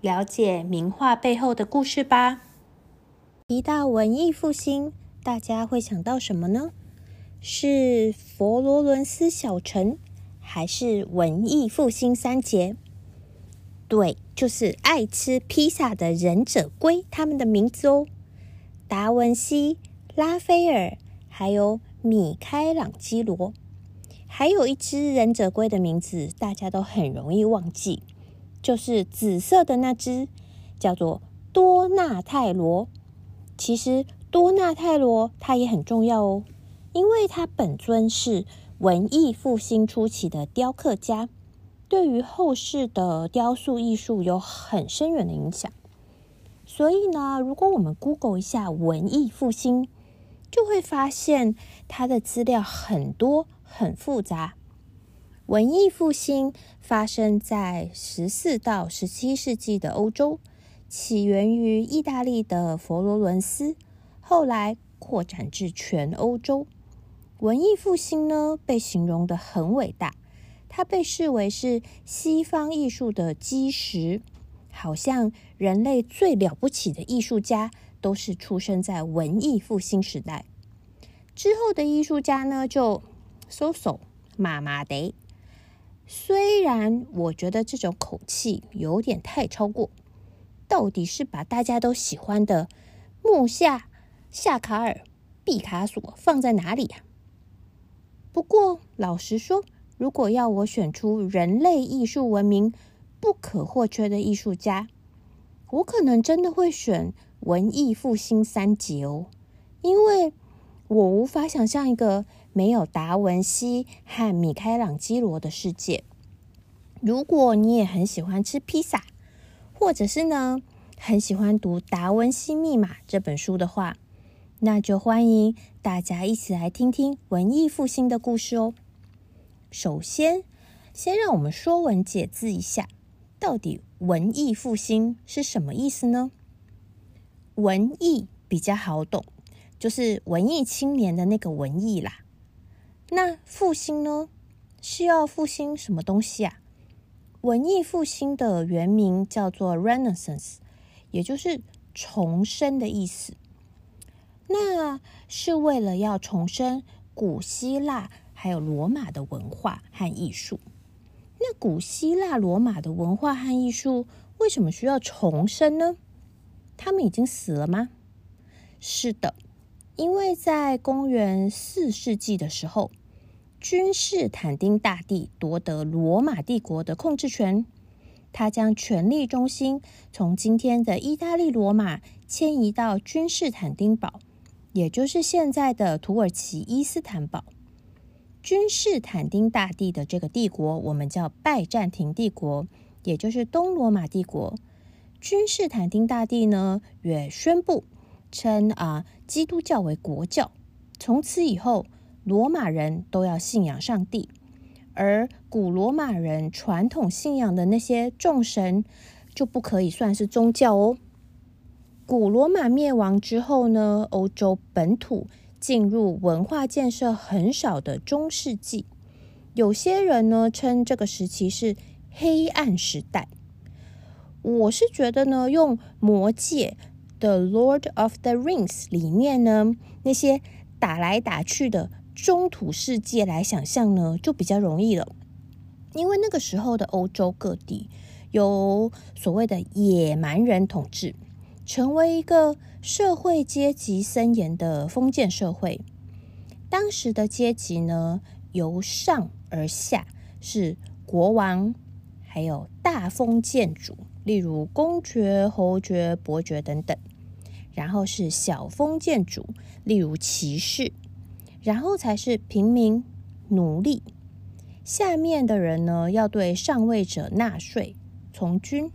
了解名画背后的故事吧。提到文艺复兴，大家会想到什么呢？是佛罗伦斯小城，还是文艺复兴三杰？对，就是爱吃披萨的忍者龟，他们的名字哦。达文西、拉斐尔，还有米开朗基罗。还有一只忍者龟的名字，大家都很容易忘记。就是紫色的那只，叫做多纳泰罗。其实多纳泰罗它也很重要哦，因为他本尊是文艺复兴初期的雕刻家，对于后世的雕塑艺术有很深远的影响。所以呢，如果我们 Google 一下文艺复兴，就会发现它的资料很多，很复杂。文艺复兴发生在十四到十七世纪的欧洲，起源于意大利的佛罗伦斯，后来扩展至全欧洲。文艺复兴呢，被形容的很伟大，它被视为是西方艺术的基石，好像人类最了不起的艺术家都是出生在文艺复兴时代。之后的艺术家呢，就 so so 麻麻得。虽然我觉得这种口气有点太超过，到底是把大家都喜欢的木下、夏卡尔、毕卡索放在哪里呀？不过老实说，如果要我选出人类艺术文明不可或缺的艺术家，我可能真的会选文艺复兴三杰哦，因为我无法想象一个。没有达文西和米开朗基罗的世界。如果你也很喜欢吃披萨，或者是呢很喜欢读《达文西密码》这本书的话，那就欢迎大家一起来听听文艺复兴的故事哦。首先，先让我们说文解字一下，到底文艺复兴是什么意思呢？文艺比较好懂，就是文艺青年的那个文艺啦。那复兴呢？是要复兴什么东西啊？文艺复兴的原名叫做 Renaissance，也就是重生的意思。那是为了要重生古希腊还有罗马的文化和艺术。那古希腊罗马的文化和艺术为什么需要重生呢？他们已经死了吗？是的，因为在公元四世纪的时候。君士坦丁大帝夺得罗马帝国的控制权，他将权力中心从今天的意大利罗马迁移到君士坦丁堡，也就是现在的土耳其伊斯坦堡。君士坦丁大帝的这个帝国，我们叫拜占庭帝国，也就是东罗马帝国。君士坦丁大帝呢，也宣布称啊基督教为国教，从此以后。罗马人都要信仰上帝，而古罗马人传统信仰的那些众神就不可以算是宗教哦。古罗马灭亡之后呢，欧洲本土进入文化建设很少的中世纪，有些人呢称这个时期是黑暗时代。我是觉得呢，用《魔戒》的《Lord of the Rings》里面呢那些打来打去的。中土世界来想象呢，就比较容易了，因为那个时候的欧洲各地有所谓的野蛮人统治，成为一个社会阶级森严的封建社会。当时的阶级呢，由上而下是国王，还有大封建主，例如公爵、侯爵、伯爵等等，然后是小封建主，例如骑士。然后才是平民、奴隶，下面的人呢要对上位者纳税、从军，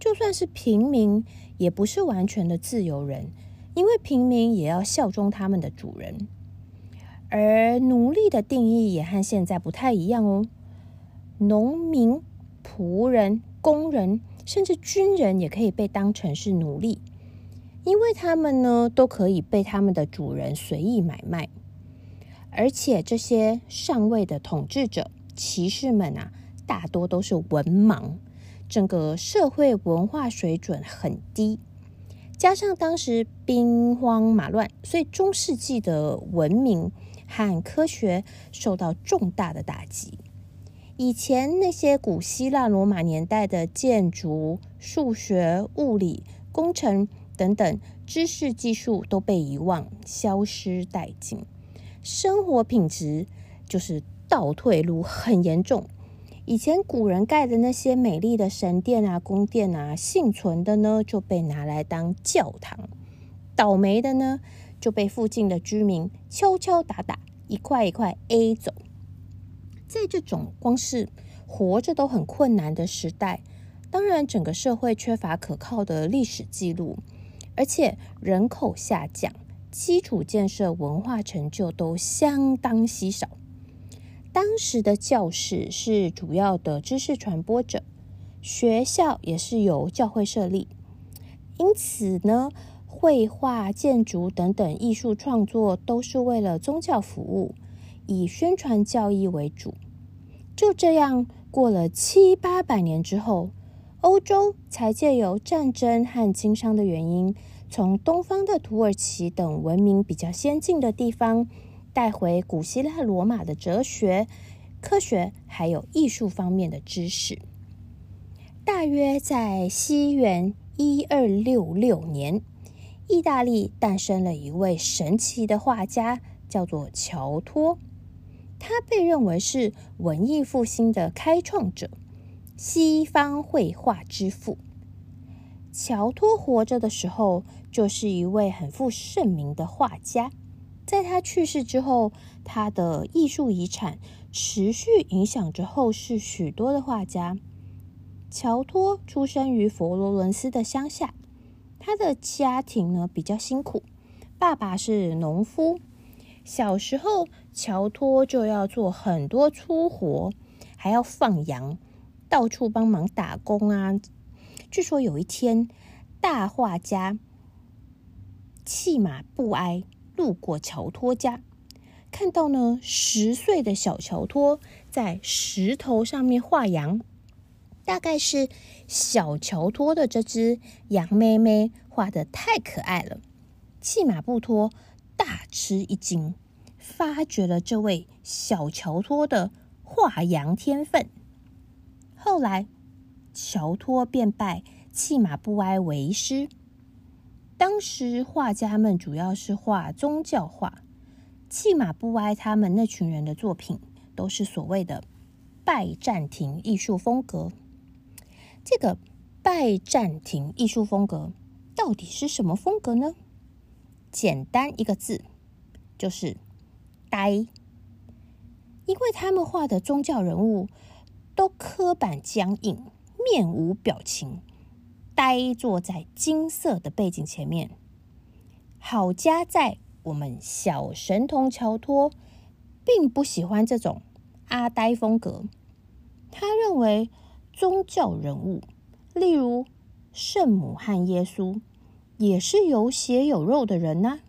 就算是平民，也不是完全的自由人，因为平民也要效忠他们的主人。而奴隶的定义也和现在不太一样哦。农民、仆人、工人，甚至军人也可以被当成是奴隶，因为他们呢都可以被他们的主人随意买卖。而且这些上位的统治者、骑士们啊，大多都是文盲，整个社会文化水准很低。加上当时兵荒马乱，所以中世纪的文明。和科学受到重大的打击。以前那些古希腊、罗马年代的建筑、数学、物理、工程等等知识技术都被遗忘、消失殆尽，生活品质就是倒退路很严重。以前古人盖的那些美丽的神殿啊、宫殿啊，幸存的呢就被拿来当教堂，倒霉的呢？就被附近的居民敲敲打打，一块一块 A 走。在这种光是活着都很困难的时代，当然整个社会缺乏可靠的历史记录，而且人口下降，基础建设、文化成就都相当稀少。当时的教士是主要的知识传播者，学校也是由教会设立，因此呢。绘画、建筑等等艺术创作都是为了宗教服务，以宣传教义为主。就这样过了七八百年之后，欧洲才借由战争和经商的原因，从东方的土耳其等文明比较先进的地方，带回古希腊、罗马的哲学、科学还有艺术方面的知识。大约在西元一二六六年。意大利诞生了一位神奇的画家，叫做乔托。他被认为是文艺复兴的开创者，西方绘画之父。乔托活着的时候，就是一位很负盛名的画家。在他去世之后，他的艺术遗产持续影响着后世许多的画家。乔托出生于佛罗伦斯的乡下。他的家庭呢比较辛苦，爸爸是农夫，小时候乔托就要做很多粗活，还要放羊，到处帮忙打工啊。据说有一天，大画家弃马不哀路过乔托家，看到呢十岁的小乔托在石头上面画羊。大概是小乔托的这只羊妹妹画的太可爱了，弃马不脱，大吃一惊，发掘了这位小乔托的画羊天分。后来，乔托便拜弃马不哀为师。当时画家们主要是画宗教画，弃马不哀他们那群人的作品都是所谓的拜占庭艺术风格。这个拜占庭艺术风格到底是什么风格呢？简单一个字，就是呆。因为他们画的宗教人物都刻板僵硬，面无表情，呆坐在金色的背景前面。好家在我们小神童乔托并不喜欢这种阿呆风格，他认为。宗教人物，例如圣母和耶稣，也是有血有肉的人呢。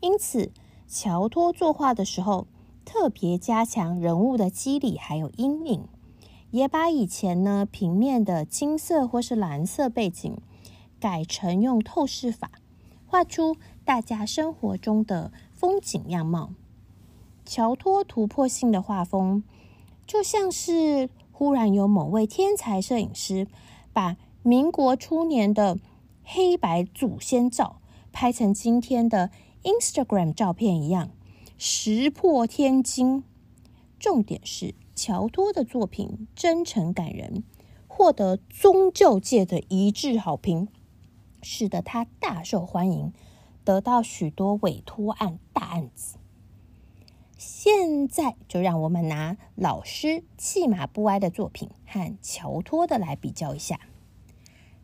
因此，乔托作画的时候，特别加强人物的肌理还有阴影，也把以前呢平面的金色或是蓝色背景，改成用透视法，画出大家生活中的风景样貌。乔托突破性的画风，就像是。忽然有某位天才摄影师把民国初年的黑白祖先照拍成今天的 Instagram 照片一样，石破天惊。重点是乔托的作品真诚感人，获得宗教界的一致好评，使得他大受欢迎，得到许多委托案大案子。现在就让我们拿老师弃马不哀的作品和乔托的来比较一下。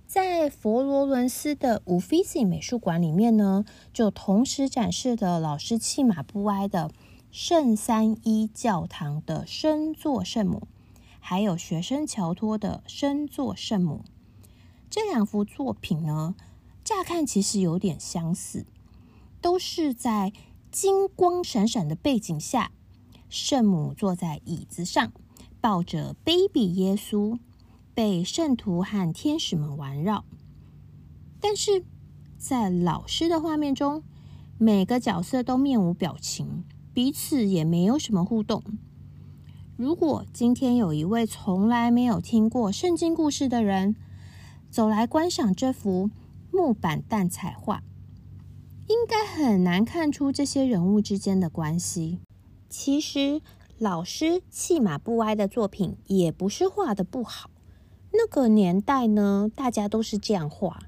在佛罗伦斯的乌菲西美术馆里面呢，就同时展示了老师弃马不哀的圣三一教堂的升座圣母，还有学生乔托的升座圣母。这两幅作品呢，乍看其实有点相似，都是在金光闪闪的背景下，圣母坐在椅子上，抱着 baby 耶稣。被圣徒和天使们环绕，但是在老师的画面中，每个角色都面无表情，彼此也没有什么互动。如果今天有一位从来没有听过圣经故事的人走来观赏这幅木板蛋彩画，应该很难看出这些人物之间的关系。其实，老师弃马不哀的作品也不是画的不好。那个年代呢，大家都是这样画，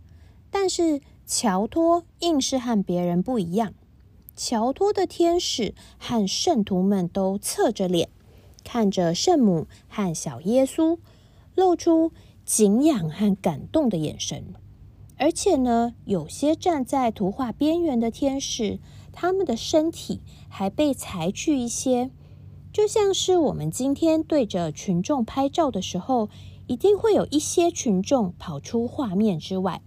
但是乔托硬是和别人不一样。乔托的天使和圣徒们都侧着脸，看着圣母和小耶稣，露出敬仰和感动的眼神。而且呢，有些站在图画边缘的天使，他们的身体还被裁去一些，就像是我们今天对着群众拍照的时候。一定会有一些群众跑出画面之外，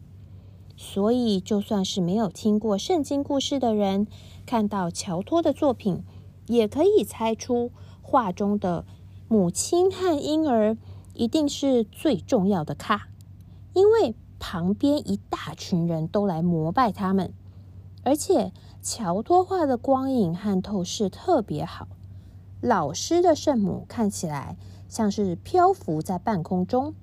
所以就算是没有听过圣经故事的人，看到乔托的作品，也可以猜出画中的母亲和婴儿一定是最重要的咖，因为旁边一大群人都来膜拜他们，而且乔托画的光影和透视特别好，老师的圣母看起来。像是漂浮在半空中，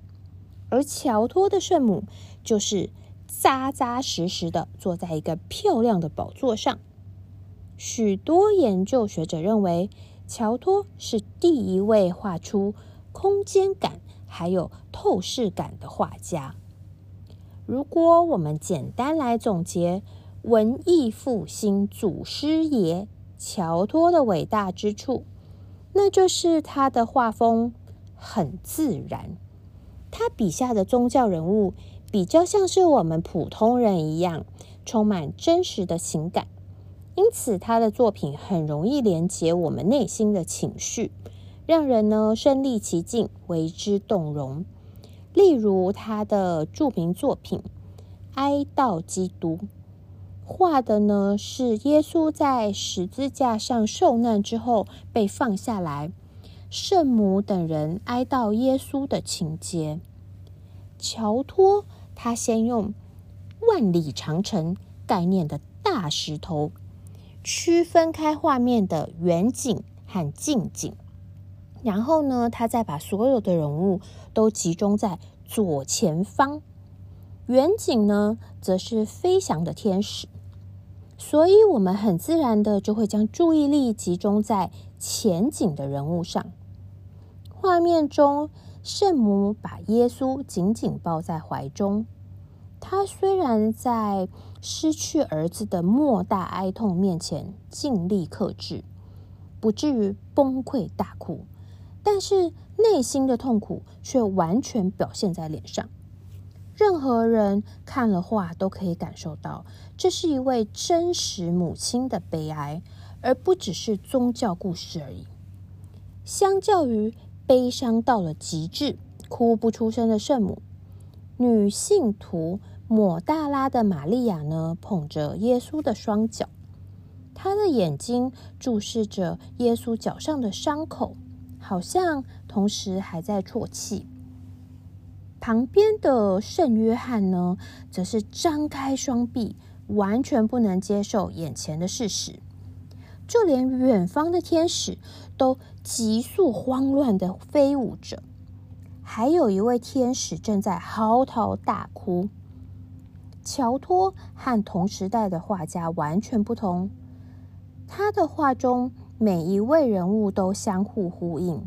而乔托的圣母就是扎扎实实的坐在一个漂亮的宝座上。许多研究学者认为，乔托是第一位画出空间感还有透视感的画家。如果我们简单来总结文艺复兴祖师爷乔托的伟大之处，那就是他的画风很自然，他笔下的宗教人物比较像是我们普通人一样，充满真实的情感，因此他的作品很容易连接我们内心的情绪，让人呢身临其境，为之动容。例如他的著名作品《哀悼基督》，画的呢是耶稣在十字架上受难之后被放下来，圣母等人哀悼耶稣的情节。乔托他先用万里长城概念的大石头区分开画面的远景和近景，然后呢，他再把所有的人物都集中在左前方，远景呢则是飞翔的天使。所以，我们很自然的就会将注意力集中在前景的人物上。画面中，圣母把耶稣紧紧抱在怀中。他虽然在失去儿子的莫大哀痛面前尽力克制，不至于崩溃大哭，但是内心的痛苦却完全表现在脸上。任何人看了画都可以感受到，这是一位真实母亲的悲哀，而不只是宗教故事而已。相较于悲伤到了极致、哭不出声的圣母，女性徒抹大拉的玛利亚呢，捧着耶稣的双脚，她的眼睛注视着耶稣脚上的伤口，好像同时还在啜泣。旁边的圣约翰呢，则是张开双臂，完全不能接受眼前的事实。就连远方的天使都急速慌乱的飞舞着，还有一位天使正在嚎啕大哭。乔托和同时代的画家完全不同，他的画中每一位人物都相互呼应。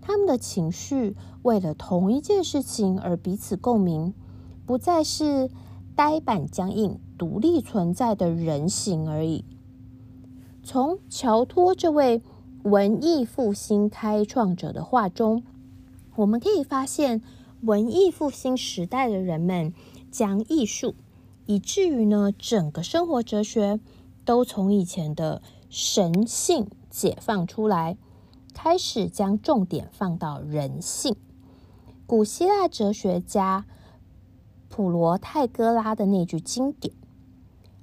他们的情绪为了同一件事情而彼此共鸣，不再是呆板僵硬、独立存在的人形而已。从乔托这位文艺复兴开创者的画中，我们可以发现，文艺复兴时代的人们将艺术，以至于呢，整个生活哲学都从以前的神性解放出来，开始将重点放到人性。古希腊哲学家普罗泰戈拉的那句经典：“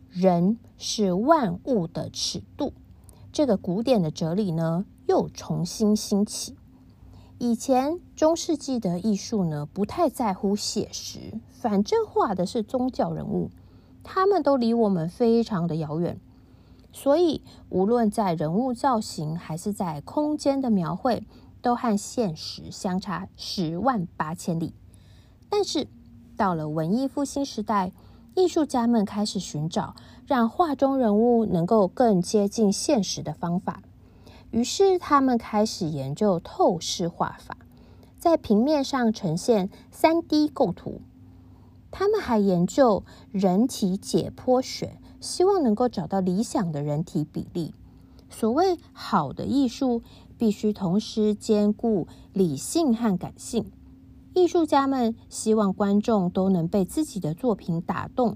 人是万物的尺度。”这个古典的哲理呢，又重新兴起。以前中世纪的艺术呢，不太在乎写实，反正画的是宗教人物，他们都离我们非常的遥远，所以无论在人物造型还是在空间的描绘，都和现实相差十万八千里。但是到了文艺复兴时代，艺术家们开始寻找让画中人物能够更接近现实的方法。于是，他们开始研究透视画法，在平面上呈现三 D 构图。他们还研究人体解剖学，希望能够找到理想的人体比例。所谓好的艺术，必须同时兼顾理性和感性。艺术家们希望观众都能被自己的作品打动，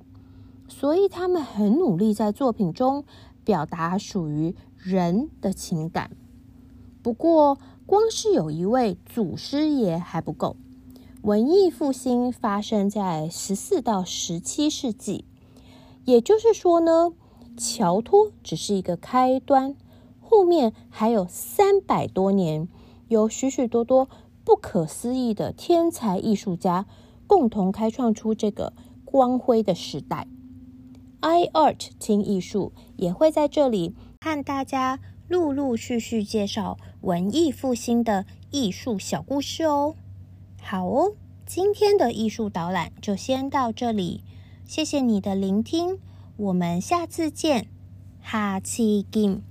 所以他们很努力在作品中表达属于。人的情感。不过，光是有一位祖师爷还不够。文艺复兴发生在十四到十七世纪，也就是说呢，乔托只是一个开端，后面还有三百多年，有许许多多不可思议的天才艺术家共同开创出这个光辉的时代。i art 听艺术也会在这里。和大家陆陆续续介绍文艺复兴的艺术小故事哦。好哦，今天的艺术导览就先到这里，谢谢你的聆听，我们下次见，哈奇金。